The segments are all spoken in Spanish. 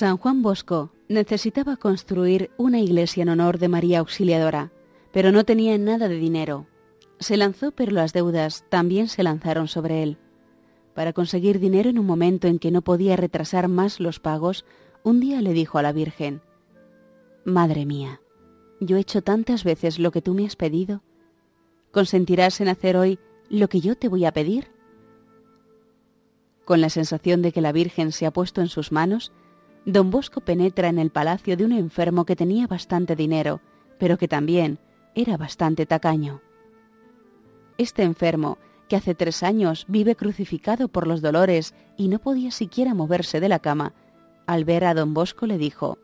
San Juan Bosco necesitaba construir una iglesia en honor de María Auxiliadora, pero no tenía nada de dinero. Se lanzó, pero las deudas también se lanzaron sobre él. Para conseguir dinero en un momento en que no podía retrasar más los pagos, un día le dijo a la Virgen, Madre mía, yo he hecho tantas veces lo que tú me has pedido. ¿Consentirás en hacer hoy lo que yo te voy a pedir? Con la sensación de que la Virgen se ha puesto en sus manos, don Bosco penetra en el palacio de un enfermo que tenía bastante dinero, pero que también era bastante tacaño. Este enfermo, que hace tres años vive crucificado por los dolores y no podía siquiera moverse de la cama, al ver a don Bosco le dijo,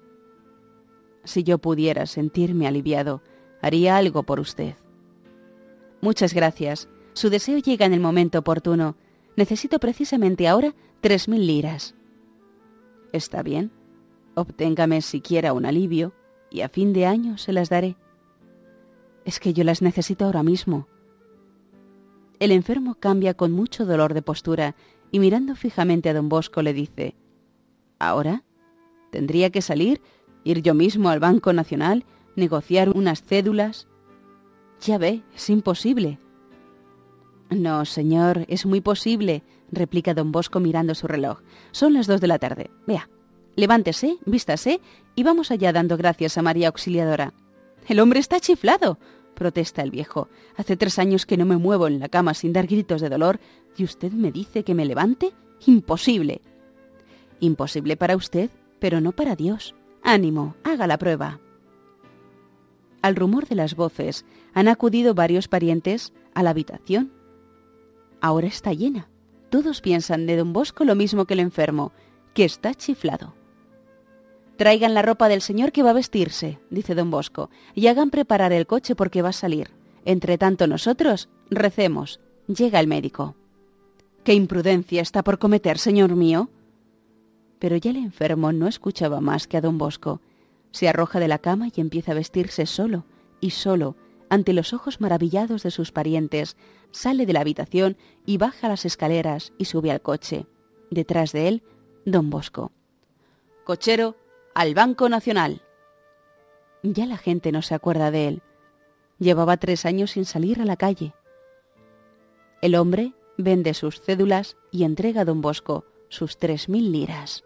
Si yo pudiera sentirme aliviado, haría algo por usted. Muchas gracias. Su deseo llega en el momento oportuno. Necesito precisamente ahora tres mil liras. Está bien. Obténgame siquiera un alivio y a fin de año se las daré. Es que yo las necesito ahora mismo. El enfermo cambia con mucho dolor de postura y mirando fijamente a don Bosco le dice, ¿Ahora? ¿Tendría que salir, ir yo mismo al Banco Nacional, negociar unas cédulas? Ya ve, es imposible. No, señor, es muy posible, replica don Bosco mirando su reloj. Son las dos de la tarde. Vea, levántese, vístase y vamos allá dando gracias a María Auxiliadora. El hombre está chiflado, protesta el viejo. Hace tres años que no me muevo en la cama sin dar gritos de dolor y usted me dice que me levante. Imposible. Imposible para usted, pero no para Dios. Ánimo, haga la prueba. Al rumor de las voces han acudido varios parientes a la habitación. Ahora está llena. Todos piensan de don Bosco lo mismo que el enfermo, que está chiflado. Traigan la ropa del señor que va a vestirse, dice don Bosco, y hagan preparar el coche porque va a salir. Entre tanto nosotros recemos. Llega el médico. ¿Qué imprudencia está por cometer, señor mío? Pero ya el enfermo no escuchaba más que a don Bosco. Se arroja de la cama y empieza a vestirse solo, y solo, ante los ojos maravillados de sus parientes, sale de la habitación y baja las escaleras y sube al coche. Detrás de él, don Bosco. Cochero, al Banco Nacional. Ya la gente no se acuerda de él. Llevaba tres años sin salir a la calle. El hombre vende sus cédulas y entrega a don Bosco sus tres mil liras.